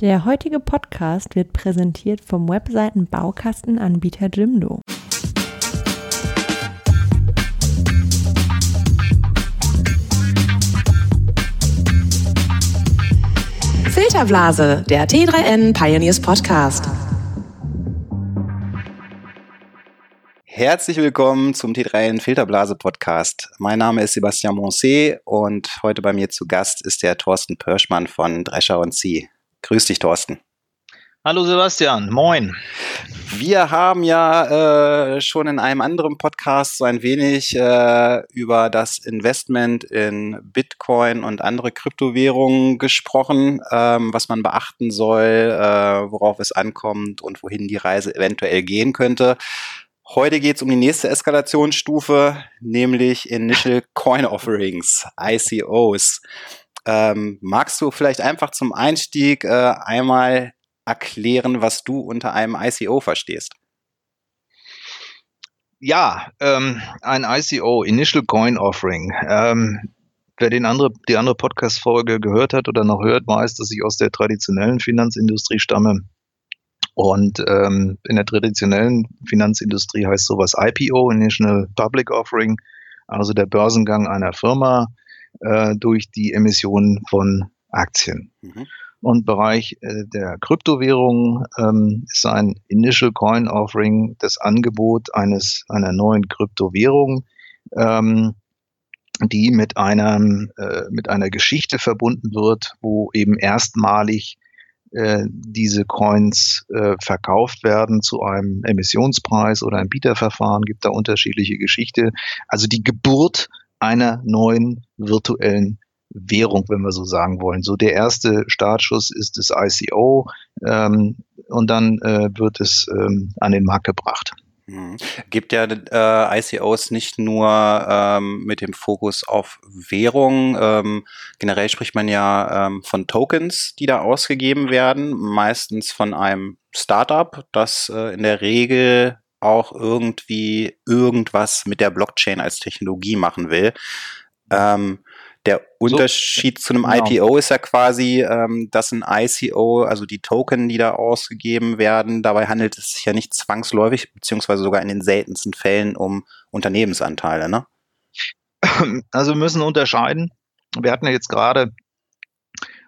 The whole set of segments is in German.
Der heutige Podcast wird präsentiert vom Webseiten-Baukastenanbieter Jimdo. Filterblase, der T3N Pioneers Podcast. Herzlich willkommen zum T3N Filterblase Podcast. Mein Name ist Sebastian Moncé und heute bei mir zu Gast ist der Thorsten Pörschmann von Drescher und Sie. Grüß dich, Thorsten. Hallo Sebastian, moin. Wir haben ja äh, schon in einem anderen Podcast so ein wenig äh, über das Investment in Bitcoin und andere Kryptowährungen gesprochen, ähm, was man beachten soll, äh, worauf es ankommt und wohin die Reise eventuell gehen könnte. Heute geht es um die nächste Eskalationsstufe, nämlich Initial Coin Offerings, ICOs. Ähm, magst du vielleicht einfach zum Einstieg äh, einmal erklären, was du unter einem ICO verstehst? Ja, ähm, ein ICO, Initial Coin Offering. Ähm, wer den andere, die andere Podcast-Folge gehört hat oder noch hört, weiß, dass ich aus der traditionellen Finanzindustrie stamme. Und ähm, in der traditionellen Finanzindustrie heißt sowas IPO, Initial Public Offering, also der Börsengang einer Firma äh, durch die Emission von Aktien. Mhm. Und Bereich äh, der Kryptowährungen ähm, ist ein Initial Coin Offering das Angebot eines einer neuen Kryptowährung, ähm, die mit einem äh, mit einer Geschichte verbunden wird, wo eben erstmalig äh, diese Coins äh, verkauft werden zu einem Emissionspreis oder ein Bieterverfahren, gibt da unterschiedliche Geschichte. Also die Geburt einer neuen virtuellen Währung, wenn wir so sagen wollen. So der erste Startschuss ist das ICO ähm, und dann äh, wird es ähm, an den Markt gebracht. Mhm. Gibt ja äh, ICOs nicht nur ähm, mit dem Fokus auf Währung. Ähm, generell spricht man ja ähm, von Tokens, die da ausgegeben werden, meistens von einem Startup, das äh, in der Regel auch irgendwie irgendwas mit der Blockchain als Technologie machen will. Ähm, der Unterschied so, zu einem genau. IPO ist ja quasi, ähm, dass ein ICO, also die Token, die da ausgegeben werden, dabei handelt es sich ja nicht zwangsläufig, beziehungsweise sogar in den seltensten Fällen um Unternehmensanteile, ne? Also wir müssen unterscheiden. Wir hatten ja jetzt gerade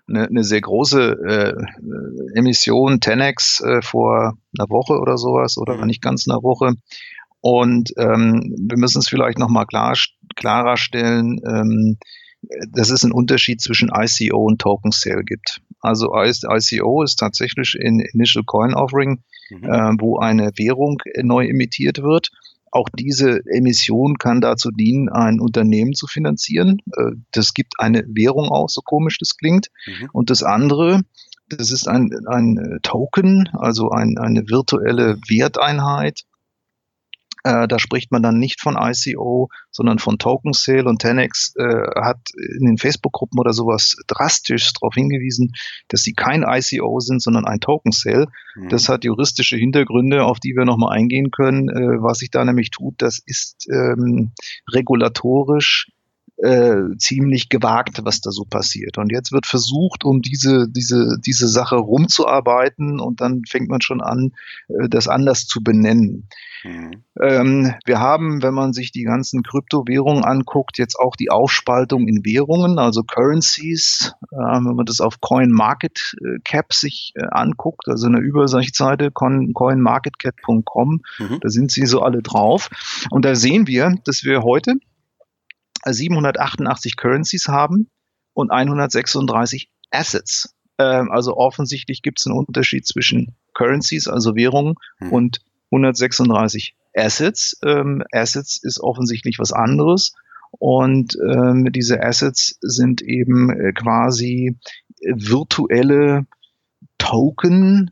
eine, eine sehr große äh, Emission, 10x, äh, vor einer Woche oder sowas, oder mhm. nicht ganz einer Woche. Und ähm, wir müssen es vielleicht nochmal klar, klarer stellen, ähm, dass es einen Unterschied zwischen ICO und Token Sale gibt. Also ICO ist tatsächlich ein Initial Coin Offering, mhm. äh, wo eine Währung neu emittiert wird. Auch diese Emission kann dazu dienen, ein Unternehmen zu finanzieren. Äh, das gibt eine Währung aus, so komisch das klingt. Mhm. Und das andere, das ist ein, ein Token, also ein, eine virtuelle Werteinheit, äh, da spricht man dann nicht von ICO, sondern von Token Sale und 10x äh, hat in den Facebook-Gruppen oder sowas drastisch darauf hingewiesen, dass sie kein ICO sind, sondern ein Token Sale. Mhm. Das hat juristische Hintergründe, auf die wir nochmal eingehen können. Äh, was sich da nämlich tut, das ist ähm, regulatorisch äh, ziemlich gewagt, was da so passiert. Und jetzt wird versucht, um diese, diese, diese Sache rumzuarbeiten und dann fängt man schon an, äh, das anders zu benennen. Mhm. Ähm, wir haben, wenn man sich die ganzen Kryptowährungen anguckt, jetzt auch die Aufspaltung in Währungen, also Currencies. Äh, wenn man das auf CoinMarketCap sich äh, anguckt, also eine Übersichtsseite coinmarketcap.com, mhm. da sind sie so alle drauf. Und da sehen wir, dass wir heute 788 Currencies haben und 136 Assets. Ähm, also offensichtlich gibt es einen Unterschied zwischen Currencies, also Währungen, mhm. und 136 Assets. Ähm, Assets ist offensichtlich was anderes. Und ähm, diese Assets sind eben äh, quasi virtuelle Token,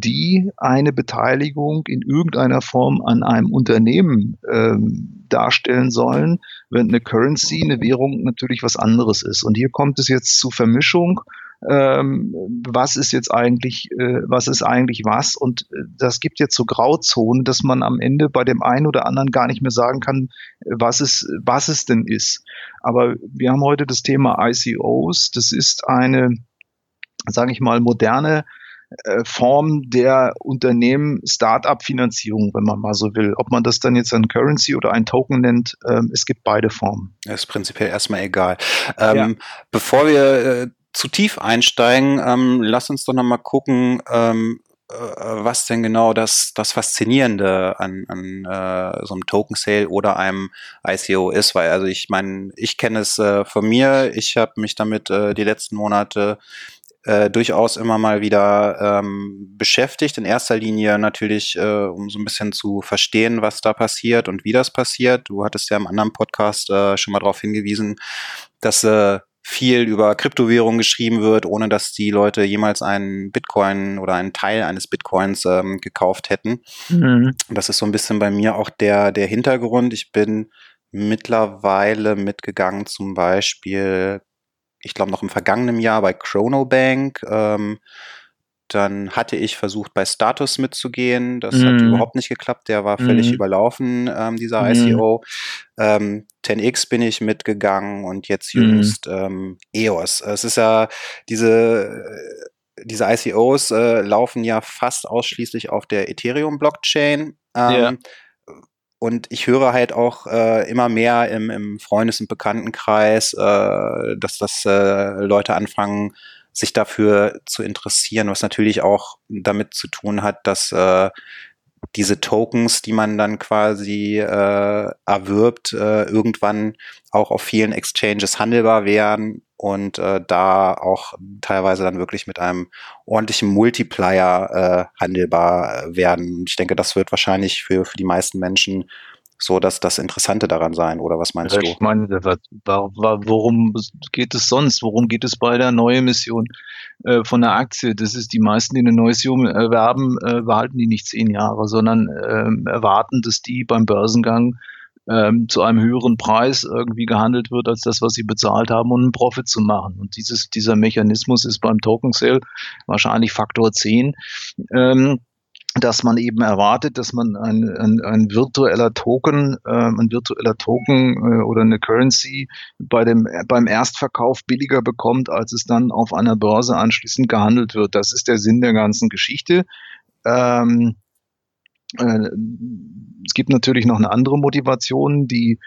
die eine Beteiligung in irgendeiner Form an einem Unternehmen ähm, darstellen sollen, wenn eine Currency, eine Währung natürlich was anderes ist. Und hier kommt es jetzt zu Vermischung. Ähm, was ist jetzt eigentlich, äh, was ist eigentlich was? Und äh, das gibt jetzt so Grauzonen, dass man am Ende bei dem einen oder anderen gar nicht mehr sagen kann, was es, was es denn ist. Aber wir haben heute das Thema ICOs. Das ist eine sage ich mal, moderne Form der Unternehmen Start-up-Finanzierung, wenn man mal so will. Ob man das dann jetzt ein Currency oder ein Token nennt, ähm, es gibt beide Formen. Das ist prinzipiell erstmal egal. Ähm, ja. Bevor wir äh, zu tief einsteigen, ähm, lass uns doch nochmal gucken, ähm, äh, was denn genau das, das Faszinierende an, an äh, so einem Token Sale oder einem ICO ist, weil also ich meine, ich kenne es äh, von mir, ich habe mich damit äh, die letzten Monate äh, durchaus immer mal wieder ähm, beschäftigt. In erster Linie natürlich, äh, um so ein bisschen zu verstehen, was da passiert und wie das passiert. Du hattest ja im anderen Podcast äh, schon mal darauf hingewiesen, dass äh, viel über Kryptowährungen geschrieben wird, ohne dass die Leute jemals einen Bitcoin oder einen Teil eines Bitcoins ähm, gekauft hätten. Mhm. Das ist so ein bisschen bei mir auch der, der Hintergrund. Ich bin mittlerweile mitgegangen, zum Beispiel ich glaube noch im vergangenen Jahr bei Chronobank. Ähm, dann hatte ich versucht, bei Status mitzugehen. Das mm. hat mhm. überhaupt nicht geklappt. Der war völlig mm. überlaufen, ähm, dieser mm. ICO. Ähm, 10x bin ich mitgegangen und jetzt mhm. jüngst ähm, EOS. Es ist ja diese, diese ICOs äh, laufen ja fast ausschließlich auf der Ethereum-Blockchain. Ähm, yeah. Und ich höre halt auch äh, immer mehr im, im Freundes- und Bekanntenkreis, äh, dass das äh, Leute anfangen, sich dafür zu interessieren, was natürlich auch damit zu tun hat, dass äh, diese Tokens, die man dann quasi äh, erwirbt, äh, irgendwann auch auf vielen Exchanges handelbar werden und äh, da auch teilweise dann wirklich mit einem ordentlichen Multiplier äh, handelbar werden. Ich denke, das wird wahrscheinlich für, für die meisten Menschen so dass das Interessante daran sein, oder was meinst ja, du? Ich meine, worum geht es sonst? Worum geht es bei der Neuemission äh, von der Aktie? Das ist die meisten, die eine Neuemission erwerben, äh, behalten die nicht zehn Jahre, sondern äh, erwarten, dass die beim Börsengang ähm, zu einem höheren Preis irgendwie gehandelt wird als das, was sie bezahlt haben, um einen Profit zu machen. Und dieses, dieser Mechanismus ist beim Token Sale wahrscheinlich Faktor 10. Ähm, dass man eben erwartet, dass man ein, ein, ein virtueller Token, äh, ein virtueller Token äh, oder eine Currency bei dem, beim Erstverkauf billiger bekommt, als es dann auf einer Börse anschließend gehandelt wird. Das ist der Sinn der ganzen Geschichte. Ähm, äh, es gibt natürlich noch eine andere Motivation, die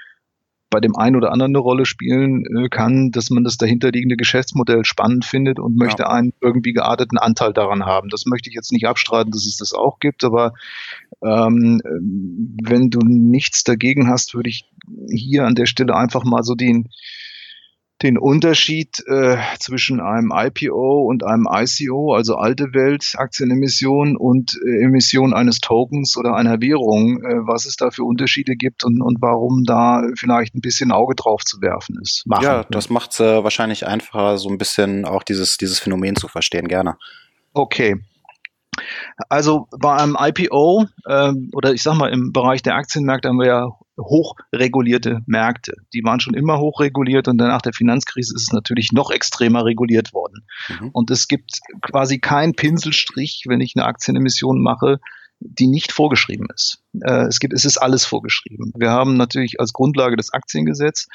bei dem einen oder anderen eine Rolle spielen äh, kann, dass man das dahinterliegende Geschäftsmodell spannend findet und möchte ja. einen irgendwie gearteten Anteil daran haben. Das möchte ich jetzt nicht abstreiten, dass es das auch gibt, aber ähm, wenn du nichts dagegen hast, würde ich hier an der Stelle einfach mal so den den Unterschied äh, zwischen einem IPO und einem ICO, also alte Welt Aktienemission und äh, Emission eines Tokens oder einer Währung, äh, was es da für Unterschiede gibt und, und warum da vielleicht ein bisschen Auge drauf zu werfen ist. Machen. Ja, das macht es äh, wahrscheinlich einfacher, so ein bisschen auch dieses, dieses Phänomen zu verstehen, gerne. Okay. Also bei einem IPO ähm, oder ich sag mal im Bereich der Aktienmärkte haben wir ja hochregulierte Märkte. Die waren schon immer hochreguliert und nach der Finanzkrise ist es natürlich noch extremer reguliert worden. Mhm. Und es gibt quasi keinen Pinselstrich, wenn ich eine Aktienemission mache, die nicht vorgeschrieben ist. Äh, es gibt, es ist alles vorgeschrieben. Wir haben natürlich als Grundlage das Aktiengesetz,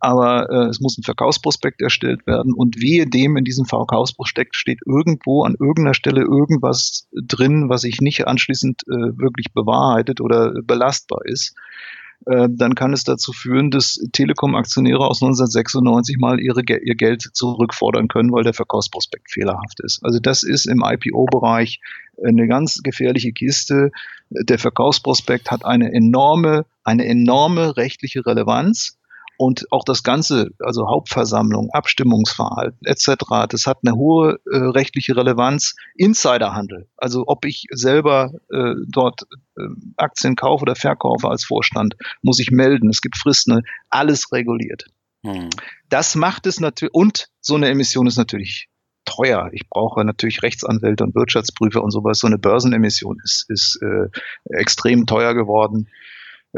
aber äh, es muss ein Verkaufsprospekt erstellt werden und wehe dem in diesem Verkaufsprospekt steht irgendwo an irgendeiner Stelle irgendwas drin, was sich nicht anschließend äh, wirklich bewahrheitet oder belastbar ist. Äh, dann kann es dazu führen, dass Telekom-Aktionäre aus 1996 mal ihre, ihr Geld zurückfordern können, weil der Verkaufsprospekt fehlerhaft ist. Also das ist im IPO-Bereich eine ganz gefährliche Kiste. Der Verkaufsprospekt hat eine enorme, eine enorme rechtliche Relevanz und auch das Ganze, also Hauptversammlung, Abstimmungsverhalten etc., das hat eine hohe äh, rechtliche Relevanz. Insiderhandel, also ob ich selber äh, dort äh, Aktien kaufe oder verkaufe als Vorstand, muss ich melden. Es gibt Fristen, alles reguliert. Hm. Das macht es natürlich, und so eine Emission ist natürlich teuer. Ich brauche natürlich Rechtsanwälte und Wirtschaftsprüfer und sowas. So eine Börsenemission ist, ist äh, extrem teuer geworden.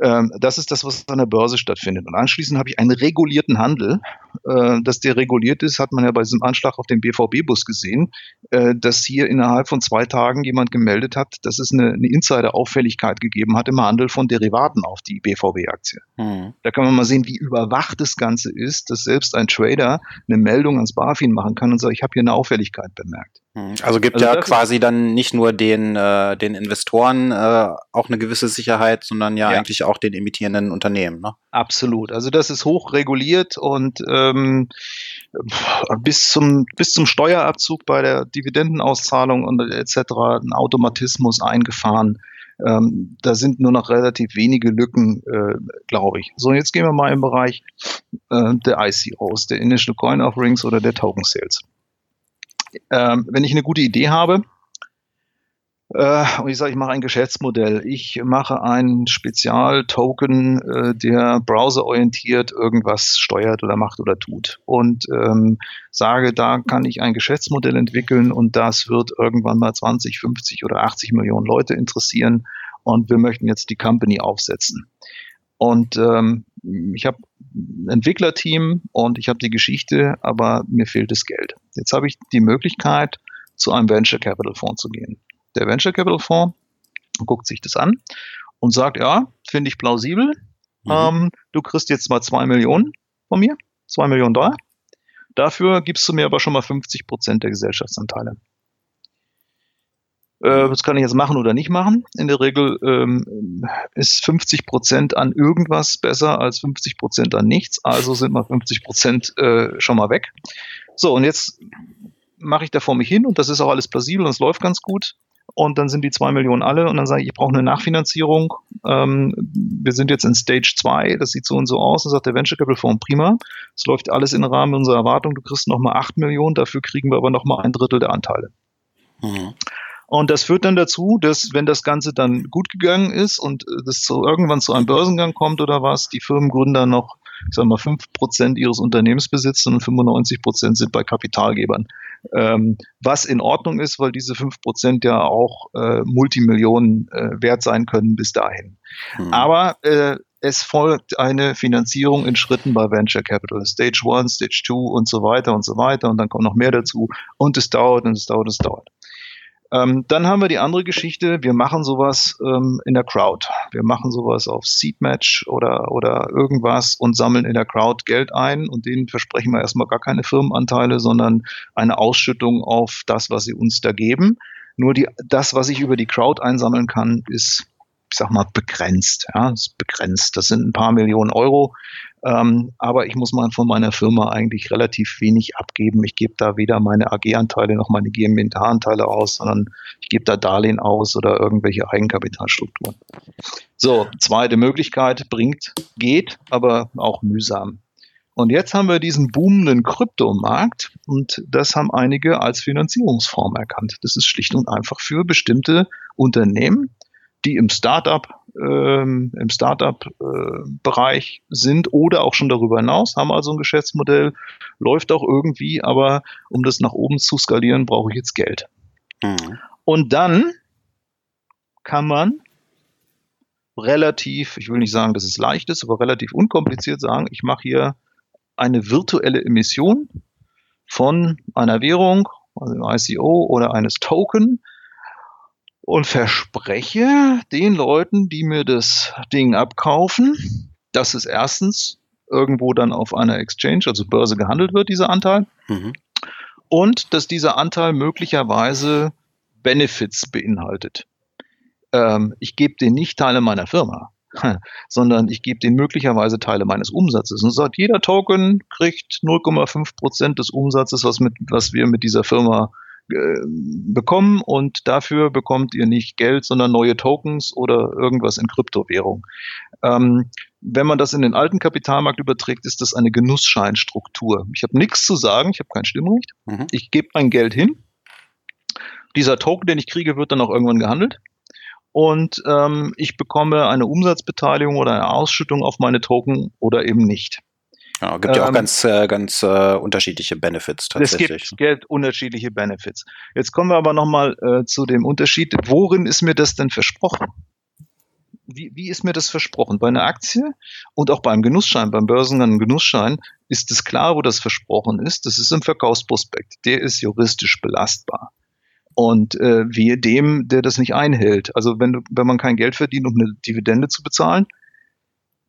Ähm, das ist das, was an der Börse stattfindet. Und anschließend habe ich einen regulierten Handel, äh, dass der reguliert ist, hat man ja bei diesem Anschlag auf den BVB-Bus gesehen, äh, dass hier innerhalb von zwei Tagen jemand gemeldet hat, dass es eine, eine Insider-Auffälligkeit gegeben hat im Handel von Derivaten auf die BVB-Aktie. Mhm. Da kann man mal sehen, wie überwacht das Ganze ist, dass selbst ein Trader eine Meldung ans BaFin machen kann und sagt, ich habe hier eine Auffälligkeit bemerkt. Mhm. Also gibt also ja quasi dann nicht nur den, äh, den Investoren äh, auch eine gewisse Sicherheit, sondern ja, ja, eigentlich auch den emittierenden Unternehmen. Ne? Absolut. Also das ist hoch reguliert und ähm, bis zum bis zum Steuerabzug bei der Dividendenauszahlung und etc. ein Automatismus eingefahren. Ähm, da sind nur noch relativ wenige Lücken, äh, glaube ich. So, jetzt gehen wir mal im Bereich äh, der ICOs, der Initial Coin Offerings oder der Token Sales ähm, wenn ich eine gute Idee habe, und ich sage, ich mache ein Geschäftsmodell, ich mache ein Spezialtoken, äh, der browserorientiert irgendwas steuert oder macht oder tut und ähm, sage, da kann ich ein Geschäftsmodell entwickeln und das wird irgendwann mal 20, 50 oder 80 Millionen Leute interessieren und wir möchten jetzt die Company aufsetzen. Und ähm, ich habe ein Entwicklerteam und ich habe die Geschichte, aber mir fehlt das Geld. Jetzt habe ich die Möglichkeit, zu einem Venture Capital Fonds zu gehen. Der Venture Capital Fonds guckt sich das an und sagt, ja, finde ich plausibel. Mhm. Ähm, du kriegst jetzt mal zwei Millionen von mir, zwei Millionen Dollar. Dafür gibst du mir aber schon mal 50 Prozent der Gesellschaftsanteile. Äh, das kann ich jetzt machen oder nicht machen. In der Regel ähm, ist 50 Prozent an irgendwas besser als 50 Prozent an nichts. Also sind mal 50 Prozent äh, schon mal weg. So, und jetzt mache ich da vor mich hin und das ist auch alles plausibel und es läuft ganz gut. Und dann sind die zwei Millionen alle und dann sage ich, ich brauche eine Nachfinanzierung. Ähm, wir sind jetzt in Stage 2, das sieht so und so aus. Dann sagt der Venture Capital Fonds, prima. Es läuft alles im Rahmen unserer Erwartung. Du kriegst nochmal acht Millionen, dafür kriegen wir aber nochmal ein Drittel der Anteile. Mhm. Und das führt dann dazu, dass wenn das Ganze dann gut gegangen ist und das so irgendwann zu einem Börsengang kommt oder was, die Firmengründer noch, ich sag mal, fünf Prozent ihres Unternehmens besitzen und 95 Prozent sind bei Kapitalgebern. Ähm, was in Ordnung ist, weil diese fünf Prozent ja auch äh, Multimillionen äh, wert sein können bis dahin. Hm. Aber äh, es folgt eine Finanzierung in Schritten bei Venture Capital. Stage 1, Stage 2 und so weiter und so weiter. Und dann kommt noch mehr dazu. Und es dauert und es dauert, es dauert. Ähm, dann haben wir die andere Geschichte, wir machen sowas ähm, in der Crowd. Wir machen sowas auf Seedmatch oder, oder irgendwas und sammeln in der Crowd Geld ein und denen versprechen wir erstmal gar keine Firmenanteile, sondern eine Ausschüttung auf das, was sie uns da geben. Nur die, das, was ich über die Crowd einsammeln kann, ist ich sag mal, begrenzt. Ja, ist begrenzt. Das sind ein paar Millionen Euro. Ähm, aber ich muss mal von meiner Firma eigentlich relativ wenig abgeben. Ich gebe da weder meine AG-Anteile noch meine GmbH-Anteile aus, sondern ich gebe da Darlehen aus oder irgendwelche Eigenkapitalstrukturen. So, zweite Möglichkeit bringt, geht, aber auch mühsam. Und jetzt haben wir diesen boomenden Kryptomarkt und das haben einige als Finanzierungsform erkannt. Das ist schlicht und einfach für bestimmte Unternehmen, die im Startup ähm, im Startup-Bereich äh, sind oder auch schon darüber hinaus, haben also ein Geschäftsmodell, läuft auch irgendwie, aber um das nach oben zu skalieren, brauche ich jetzt Geld. Mhm. Und dann kann man relativ, ich will nicht sagen, dass es leicht ist, aber relativ unkompliziert sagen, ich mache hier eine virtuelle Emission von einer Währung, also einem ICO oder eines Token, und verspreche den Leuten, die mir das Ding abkaufen, dass es erstens irgendwo dann auf einer Exchange, also Börse gehandelt wird, dieser Anteil. Mhm. Und dass dieser Anteil möglicherweise Benefits beinhaltet. Ähm, ich gebe den nicht Teile meiner Firma, sondern ich gebe den möglicherweise Teile meines Umsatzes. Und sagt, jeder Token kriegt 0,5 Prozent des Umsatzes, was, mit, was wir mit dieser Firma äh, bekommen und dafür bekommt ihr nicht Geld, sondern neue Tokens oder irgendwas in Kryptowährung. Ähm, wenn man das in den alten Kapitalmarkt überträgt, ist das eine Genussscheinstruktur. Ich habe nichts zu sagen, ich habe kein Stimmrecht. Mhm. Ich gebe mein Geld hin. Dieser Token, den ich kriege, wird dann auch irgendwann gehandelt. Und ähm, ich bekomme eine Umsatzbeteiligung oder eine Ausschüttung auf meine Token oder eben nicht. Ja, gibt ja auch ähm, ganz, äh, ganz äh, unterschiedliche Benefits tatsächlich. Es gibt, gibt unterschiedliche Benefits. Jetzt kommen wir aber nochmal äh, zu dem Unterschied. Worin ist mir das denn versprochen? Wie, wie ist mir das versprochen? Bei einer Aktie und auch beim Genussschein, beim Börsengang Genussschein, ist es klar, wo das versprochen ist. Das ist im Verkaufsprospekt. Der ist juristisch belastbar. Und äh, wehe dem, der das nicht einhält. Also wenn, wenn man kein Geld verdient, um eine Dividende zu bezahlen,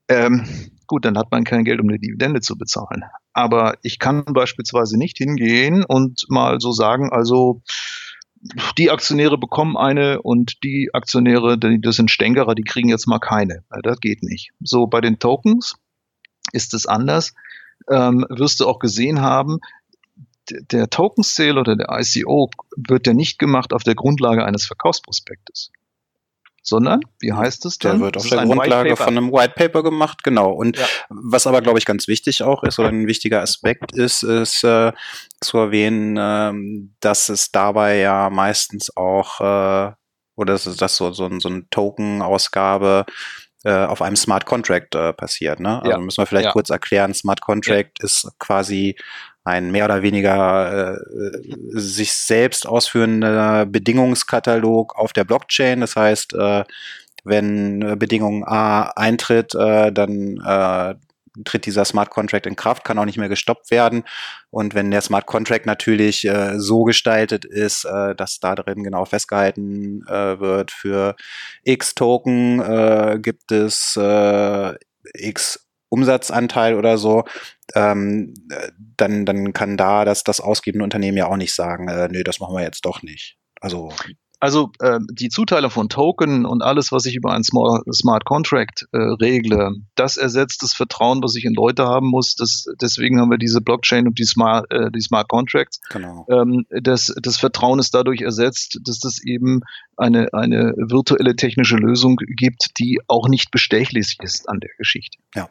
ähm, gut, dann hat man kein Geld, um eine Dividende zu bezahlen. Aber ich kann beispielsweise nicht hingehen und mal so sagen, also die Aktionäre bekommen eine und die Aktionäre, das sind Stänkerer, die kriegen jetzt mal keine. Das geht nicht. So bei den Tokens ist es anders. Ähm, wirst du auch gesehen haben, der Token Sale oder der ICO wird ja nicht gemacht auf der Grundlage eines Verkaufsprospektes sondern, wie heißt es dann? Der wird auf der Grundlage von einem White Paper gemacht, genau. Und ja. was aber, glaube ich, ganz wichtig auch ist oder ein wichtiger Aspekt ist, ist äh, zu erwähnen, äh, dass es dabei ja meistens auch, äh, oder dass, dass so, so, so eine Token-Ausgabe äh, auf einem Smart Contract äh, passiert. Ne? Also ja. müssen wir vielleicht ja. kurz erklären, Smart Contract ist quasi ein mehr oder weniger äh, sich selbst ausführender Bedingungskatalog auf der Blockchain. Das heißt, äh, wenn äh, Bedingung A eintritt, äh, dann äh, tritt dieser Smart Contract in Kraft, kann auch nicht mehr gestoppt werden. Und wenn der Smart Contract natürlich äh, so gestaltet ist, äh, dass da drin genau festgehalten äh, wird, für X Token äh, gibt es äh, X Umsatzanteil oder so, ähm, dann, dann kann da das, das ausgebende Unternehmen ja auch nicht sagen, äh, nö, das machen wir jetzt doch nicht. Also also äh, die Zuteilung von Token und alles, was ich über einen Small, Smart Contract äh, regle, das ersetzt das Vertrauen, was ich in Leute haben muss. Das, deswegen haben wir diese Blockchain und die Smart, äh, die Smart Contracts. Genau. Ähm, das, das Vertrauen ist dadurch ersetzt, dass das eben eine, eine virtuelle technische Lösung gibt, die auch nicht bestechlich ist an der Geschichte. Ja.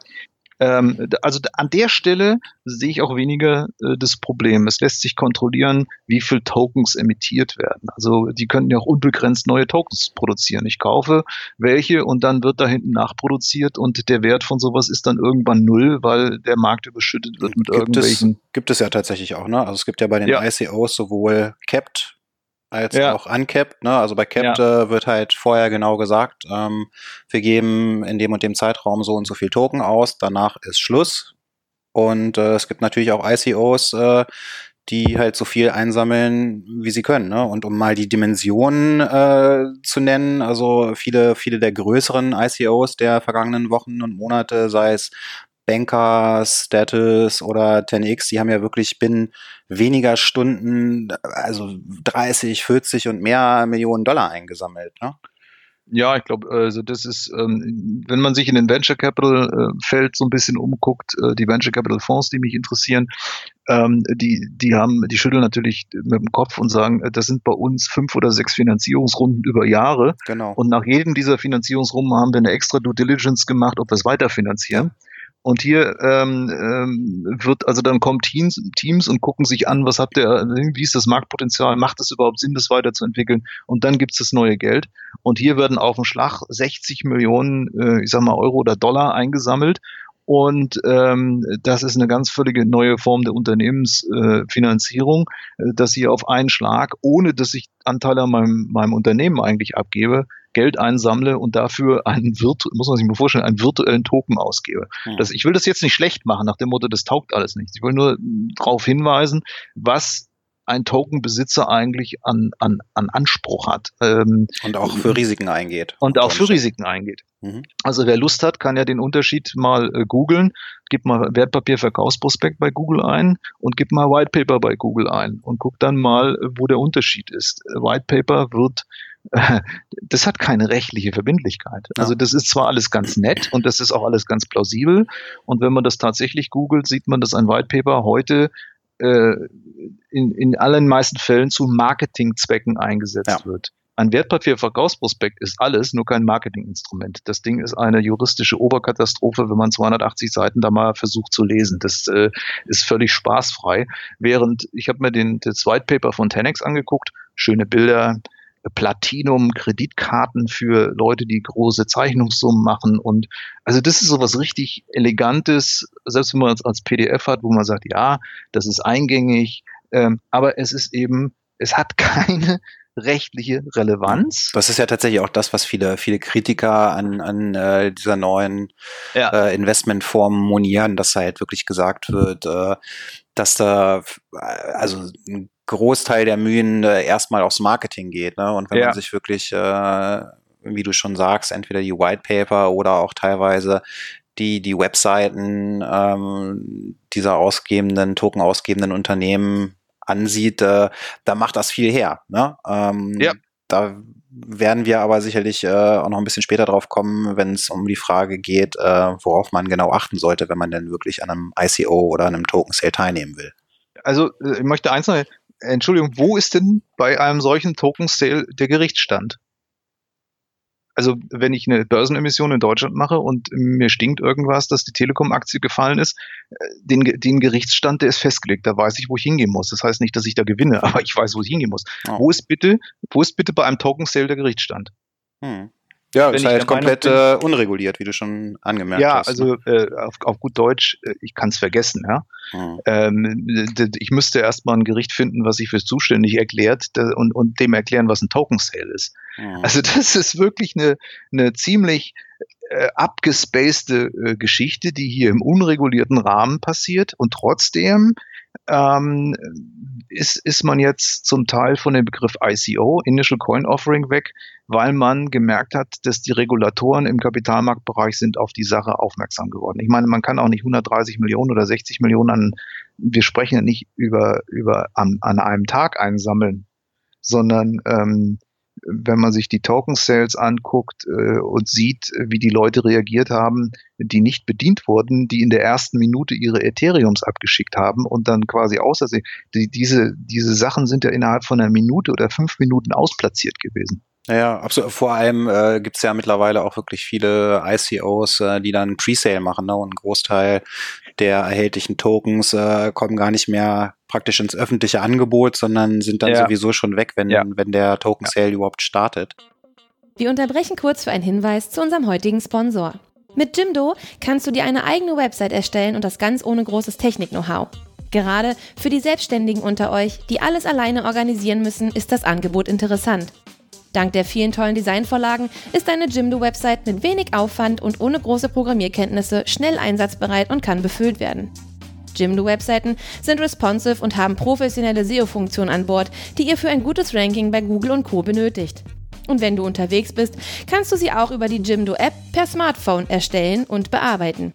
Ähm, also an der Stelle sehe ich auch weniger äh, das Problem. Es lässt sich kontrollieren, wie viel Tokens emittiert werden. Also die könnten ja auch unbegrenzt neue Tokens produzieren. Ich kaufe welche und dann wird da hinten nachproduziert und der Wert von sowas ist dann irgendwann null, weil der Markt überschüttet wird mit gibt irgendwelchen. Es, gibt es ja tatsächlich auch, ne? Also es gibt ja bei den ja. ICOs sowohl Capped als ja. auch uncapped. Ne? Also bei capped ja. äh, wird halt vorher genau gesagt, ähm, wir geben in dem und dem Zeitraum so und so viel Token aus, danach ist Schluss. Und äh, es gibt natürlich auch ICOs, äh, die halt so viel einsammeln, wie sie können. Ne? Und um mal die Dimensionen äh, zu nennen, also viele, viele der größeren ICOs der vergangenen Wochen und Monate, sei es Banker, Status oder 10x, die haben ja wirklich binnen weniger Stunden, also 30, 40 und mehr Millionen Dollar eingesammelt. Ne? Ja, ich glaube, also das ist, ähm, wenn man sich in den Venture Capital äh, Feld so ein bisschen umguckt, äh, die Venture Capital Fonds, die mich interessieren, ähm, die, die haben, die schütteln natürlich mit dem Kopf und sagen, äh, das sind bei uns fünf oder sechs Finanzierungsrunden über Jahre. Genau. Und nach jedem dieser Finanzierungsrunden haben wir eine extra Due Diligence gemacht, ob wir es weiterfinanzieren. Ja. Und hier ähm, ähm, wird, also dann kommen Teams, Teams und gucken sich an, was habt ihr, wie ist das Marktpotenzial, macht es überhaupt Sinn, das weiterzuentwickeln? Und dann gibt es das neue Geld. Und hier werden auf dem Schlag 60 Millionen, äh, ich sag mal, Euro oder Dollar eingesammelt. Und ähm, das ist eine ganz völlige neue Form der Unternehmensfinanzierung, äh, dass ich auf einen Schlag, ohne dass ich Anteile an meinem, meinem Unternehmen eigentlich abgebe, Geld einsammle und dafür einen virtu muss man sich mal vorstellen, einen virtuellen Token ausgebe. Mhm. Das, ich will das jetzt nicht schlecht machen nach dem Motto, das taugt alles nicht. Ich will nur darauf hinweisen, was ein Tokenbesitzer eigentlich an, an, an Anspruch hat. Ähm, und auch für Risiken eingeht. Und auch für Risiken eingeht. Mhm. Also wer Lust hat, kann ja den Unterschied mal äh, googeln. Gib mal Wertpapierverkaufsprospekt bei Google ein und gib mal White Paper bei Google ein und guck dann mal, wo der Unterschied ist. White Paper wird das hat keine rechtliche Verbindlichkeit. Also das ist zwar alles ganz nett und das ist auch alles ganz plausibel. Und wenn man das tatsächlich googelt, sieht man, dass ein White Paper heute äh, in, in allen meisten Fällen zu Marketingzwecken eingesetzt ja. wird. Ein Wertpapierverkaufsprospekt ist alles, nur kein Marketinginstrument. Das Ding ist eine juristische Oberkatastrophe, wenn man 280 Seiten da mal versucht zu lesen. Das äh, ist völlig spaßfrei. Während ich habe mir den, das White Paper von Tenex angeguckt, schöne Bilder, Platinum-Kreditkarten für Leute, die große Zeichnungssummen machen. Und also das ist so was richtig Elegantes, selbst wenn man es als PDF hat, wo man sagt, ja, das ist eingängig, ähm, aber es ist eben, es hat keine rechtliche Relevanz. Das ist ja tatsächlich auch das, was viele, viele Kritiker an, an äh, dieser neuen ja. äh, Investmentform monieren, dass halt wirklich gesagt wird, äh, dass da also ein Großteil der Mühen äh, erstmal aufs Marketing geht. Ne? Und wenn ja. man sich wirklich, äh, wie du schon sagst, entweder die White Paper oder auch teilweise die, die Webseiten ähm, dieser ausgebenden, Token ausgebenden Unternehmen ansieht, äh, da macht das viel her. Ne? Ähm, ja. Da werden wir aber sicherlich äh, auch noch ein bisschen später drauf kommen, wenn es um die Frage geht, äh, worauf man genau achten sollte, wenn man denn wirklich an einem ICO oder einem Token Sale teilnehmen will. Also äh, ich möchte eins noch, Entschuldigung, wo ist denn bei einem solchen Token Sale der Gerichtsstand? Also wenn ich eine Börsenemission in Deutschland mache und mir stinkt irgendwas, dass die Telekom-Aktie gefallen ist, äh, den, den Gerichtsstand, der ist festgelegt. Da weiß ich, wo ich hingehen muss. Das heißt nicht, dass ich da gewinne, aber ich weiß, wo ich hingehen muss. Oh. Wo ist bitte, wo ist bitte bei einem Token Sale der Gerichtsstand? Hm. Ja, ist halt komplett bin, äh, unreguliert, wie du schon angemerkt ja, hast. Ja, also ne? äh, auf, auf gut Deutsch, äh, ich kann es vergessen. Ja? Hm. Ähm, ich müsste erstmal ein Gericht finden, was sich für zuständig erklärt und, und dem erklären, was ein Token Sale ist. Hm. Also das ist wirklich eine, eine ziemlich äh, abgespacede äh, Geschichte, die hier im unregulierten Rahmen passiert und trotzdem ähm, ist, ist man jetzt zum Teil von dem Begriff ICO, Initial Coin Offering, weg, weil man gemerkt hat, dass die Regulatoren im Kapitalmarktbereich sind auf die Sache aufmerksam geworden. Ich meine, man kann auch nicht 130 Millionen oder 60 Millionen an, wir sprechen ja nicht über, über an, an einem Tag einsammeln, sondern ähm, wenn man sich die Token Sales anguckt äh, und sieht, wie die Leute reagiert haben, die nicht bedient wurden, die in der ersten Minute ihre Ethereums abgeschickt haben und dann quasi außersehen, die, diese, diese Sachen sind ja innerhalb von einer Minute oder fünf Minuten ausplatziert gewesen. Ja, absolut. Vor allem äh, gibt es ja mittlerweile auch wirklich viele ICOs, äh, die dann Presale machen. Ne? Und ein Großteil der erhältlichen Tokens äh, kommen gar nicht mehr praktisch ins öffentliche Angebot, sondern sind dann ja. sowieso schon weg, wenn, ja. wenn der Token Sale ja. überhaupt startet. Wir unterbrechen kurz für einen Hinweis zu unserem heutigen Sponsor. Mit Jimdo kannst du dir eine eigene Website erstellen und das ganz ohne großes Technik-Know-how. Gerade für die Selbstständigen unter euch, die alles alleine organisieren müssen, ist das Angebot interessant. Dank der vielen tollen Designvorlagen ist deine Jimdo-Website mit wenig Aufwand und ohne große Programmierkenntnisse schnell einsatzbereit und kann befüllt werden. Jimdo-Webseiten sind responsive und haben professionelle SEO-Funktionen an Bord, die ihr für ein gutes Ranking bei Google und Co. benötigt. Und wenn du unterwegs bist, kannst du sie auch über die Jimdo-App per Smartphone erstellen und bearbeiten.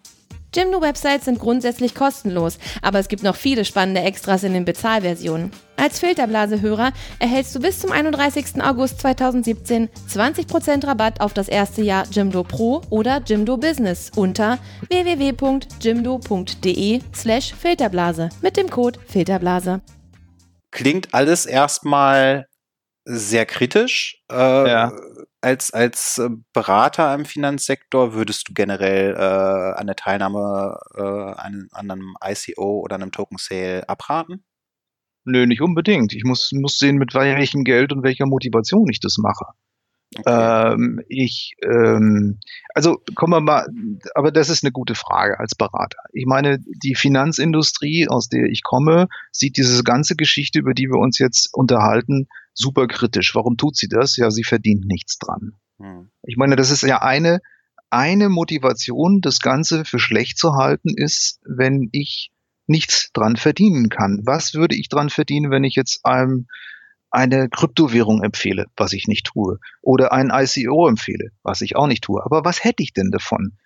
Jimdo-Websites sind grundsätzlich kostenlos, aber es gibt noch viele spannende Extras in den Bezahlversionen. Als Filterblase-Hörer erhältst du bis zum 31. August 2017 20% Rabatt auf das erste Jahr Jimdo Pro oder Jimdo Business unter www.jimdo.de slash Filterblase mit dem Code Filterblase. Klingt alles erstmal sehr kritisch. Äh, ja als, als äh, Berater im Finanzsektor würdest du generell äh, an der Teilnahme äh, an, an einem ICO oder einem Token Sale abraten? Nö, nicht unbedingt. Ich muss, muss sehen, mit welchem Geld und welcher Motivation ich das mache. Okay. Ähm, ich, ähm, also kommen wir mal, aber das ist eine gute Frage als Berater. Ich meine, die Finanzindustrie, aus der ich komme, sieht diese ganze Geschichte, über die wir uns jetzt unterhalten, super kritisch. Warum tut sie das? Ja, sie verdient nichts dran. Hm. Ich meine, das ist ja eine, eine Motivation, das Ganze für schlecht zu halten, ist, wenn ich nichts dran verdienen kann. Was würde ich dran verdienen, wenn ich jetzt einem eine Kryptowährung empfehle, was ich nicht tue, oder ein ICO empfehle, was ich auch nicht tue. Aber was hätte ich denn davon?